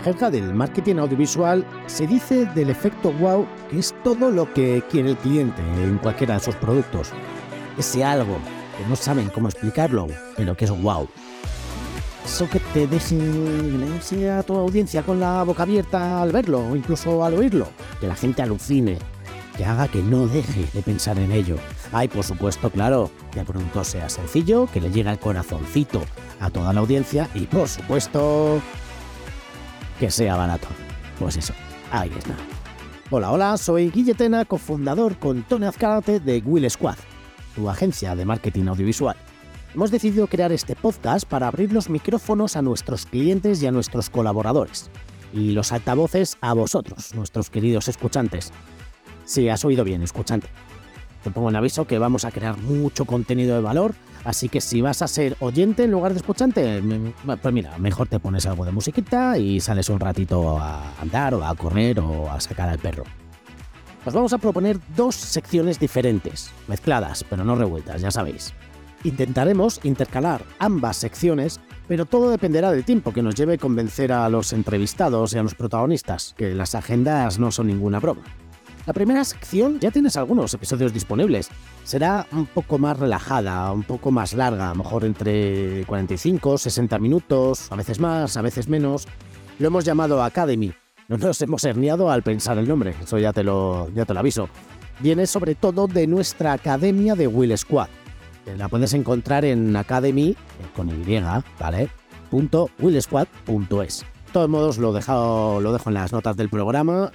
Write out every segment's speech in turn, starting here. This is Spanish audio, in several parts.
jerga del marketing audiovisual se dice del efecto wow que es todo lo que quiere el cliente en cualquiera de sus productos. Ese algo que no saben cómo explicarlo, pero que es wow. Eso que te deje a tu audiencia con la boca abierta al verlo o incluso al oírlo. Que la gente alucine, que haga que no deje de pensar en ello. Hay, por supuesto, claro, que el producto sea sencillo, que le llegue al corazoncito a toda la audiencia y, por supuesto, que sea barato. Pues eso, ahí está. Hola, hola, soy Guilletena, cofundador con Tony Azcárate de Will Squad, tu agencia de marketing audiovisual. Hemos decidido crear este podcast para abrir los micrófonos a nuestros clientes y a nuestros colaboradores, y los altavoces a vosotros, nuestros queridos escuchantes. Si has oído bien, escuchante. Te pongo en aviso que vamos a crear mucho contenido de valor, así que si vas a ser oyente en lugar de escuchante, pues mira, mejor te pones algo de musiquita y sales un ratito a andar o a correr o a sacar al perro. Os vamos a proponer dos secciones diferentes, mezcladas, pero no revueltas, ya sabéis. Intentaremos intercalar ambas secciones, pero todo dependerá del tiempo que nos lleve convencer a los entrevistados y a los protagonistas, que las agendas no son ninguna broma. La primera sección ya tienes algunos episodios disponibles. Será un poco más relajada, un poco más larga, a lo mejor entre 45, 60 minutos, a veces más, a veces menos. Lo hemos llamado Academy. No nos hemos herniado al pensar el nombre, eso ya te lo, ya te lo aviso. Viene sobre todo de nuestra academia de Will Squad la puedes encontrar en Academy, eh, con Y, ¿vale? Willsquad.es. De todos modos, lo, dejo, lo dejo en las notas del programa.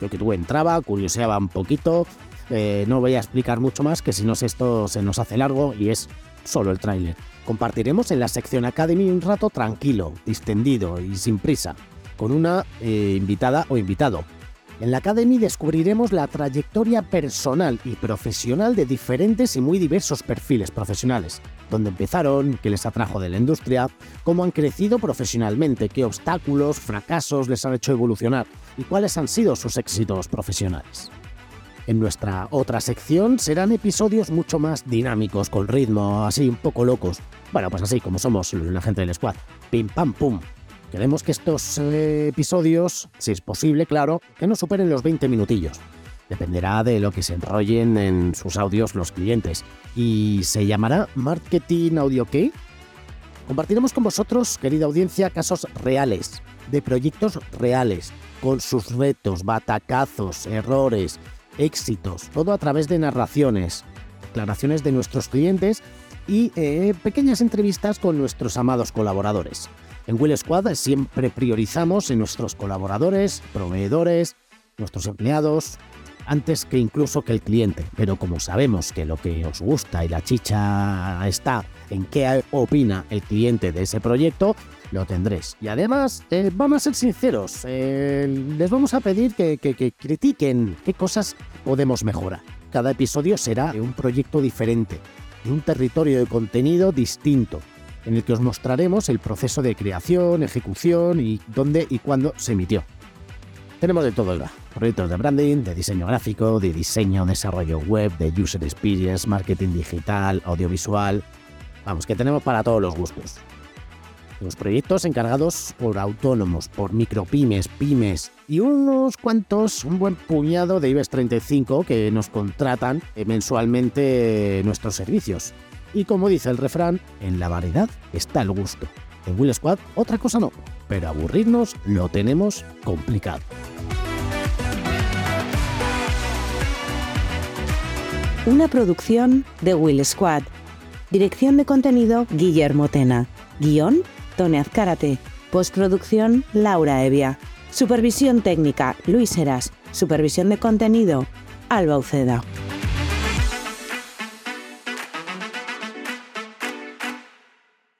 Yo que tú entraba, curioseaba un poquito. Eh, no voy a explicar mucho más, que si no esto se nos hace largo y es solo el tráiler. Compartiremos en la sección Academy un rato tranquilo, distendido y sin prisa, con una eh, invitada o invitado en la Academy descubriremos la trayectoria personal y profesional de diferentes y muy diversos perfiles profesionales, dónde empezaron, qué les atrajo de la industria, cómo han crecido profesionalmente, qué obstáculos, fracasos les han hecho evolucionar y cuáles han sido sus éxitos profesionales. En nuestra otra sección serán episodios mucho más dinámicos, con ritmo así un poco locos. Bueno, pues así como somos la gente del squad. Pim pam pum, Queremos que estos eh, episodios, si es posible, claro, que no superen los 20 minutillos. Dependerá de lo que se enrollen en sus audios los clientes. ¿Y se llamará Marketing Audio qué? Compartiremos con vosotros, querida audiencia, casos reales, de proyectos reales, con sus retos, batacazos, errores, éxitos, todo a través de narraciones, declaraciones de nuestros clientes y eh, pequeñas entrevistas con nuestros amados colaboradores. En Will Squad siempre priorizamos en nuestros colaboradores, proveedores, nuestros empleados, antes que incluso que el cliente. Pero como sabemos que lo que os gusta y la chicha está en qué opina el cliente de ese proyecto, lo tendréis. Y además, eh, vamos a ser sinceros, eh, les vamos a pedir que, que critiquen qué cosas podemos mejorar. Cada episodio será un proyecto diferente, de un territorio de contenido distinto en el que os mostraremos el proceso de creación, ejecución y dónde y cuándo se emitió. Tenemos de todo, proyectos de branding, de diseño gráfico, de diseño, desarrollo web, de user experience, marketing digital, audiovisual. Vamos, que tenemos para todos los gustos. Los proyectos encargados por autónomos, por micropymes, pymes y unos cuantos, un buen puñado de IBEX 35 que nos contratan mensualmente nuestros servicios. Y como dice el refrán, en la variedad está el gusto. En Will Squad otra cosa no, pero aburrirnos lo tenemos complicado. Una producción de Will Squad. Dirección de contenido Guillermo Tena. Guión Tony Azcárate. Postproducción Laura Evia. Supervisión técnica Luis Heras. Supervisión de contenido Alba Uceda.